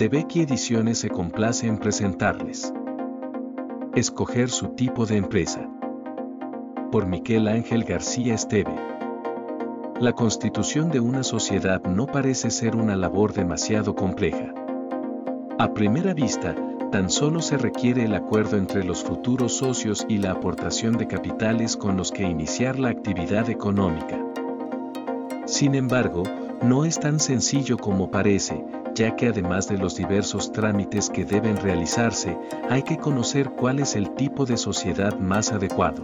De Becky Ediciones se complace en presentarles. Escoger su tipo de empresa. Por Miquel Ángel García Esteve. La constitución de una sociedad no parece ser una labor demasiado compleja. A primera vista, tan solo se requiere el acuerdo entre los futuros socios y la aportación de capitales con los que iniciar la actividad económica. Sin embargo, no es tan sencillo como parece, ya que además de los diversos trámites que deben realizarse, hay que conocer cuál es el tipo de sociedad más adecuado.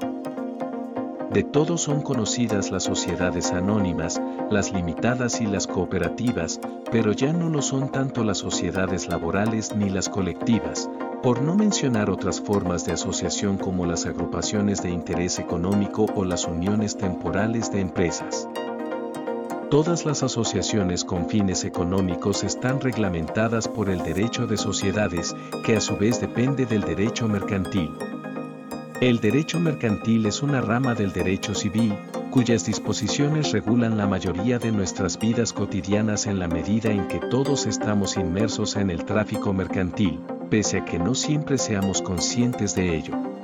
De todos son conocidas las sociedades anónimas, las limitadas y las cooperativas, pero ya no lo son tanto las sociedades laborales ni las colectivas, por no mencionar otras formas de asociación como las agrupaciones de interés económico o las uniones temporales de empresas. Todas las asociaciones con fines económicos están reglamentadas por el derecho de sociedades, que a su vez depende del derecho mercantil. El derecho mercantil es una rama del derecho civil, cuyas disposiciones regulan la mayoría de nuestras vidas cotidianas en la medida en que todos estamos inmersos en el tráfico mercantil, pese a que no siempre seamos conscientes de ello.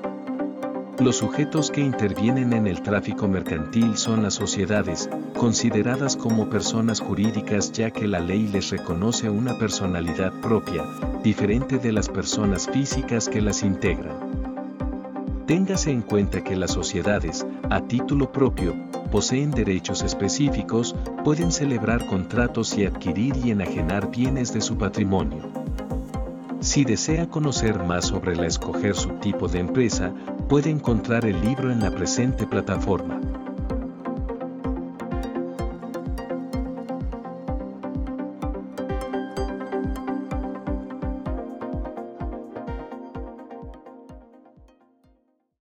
Los sujetos que intervienen en el tráfico mercantil son las sociedades, consideradas como personas jurídicas ya que la ley les reconoce una personalidad propia, diferente de las personas físicas que las integran. Téngase en cuenta que las sociedades, a título propio, poseen derechos específicos, pueden celebrar contratos y adquirir y enajenar bienes de su patrimonio. Si desea conocer más sobre la escoger su tipo de empresa, puede encontrar el libro en la presente plataforma.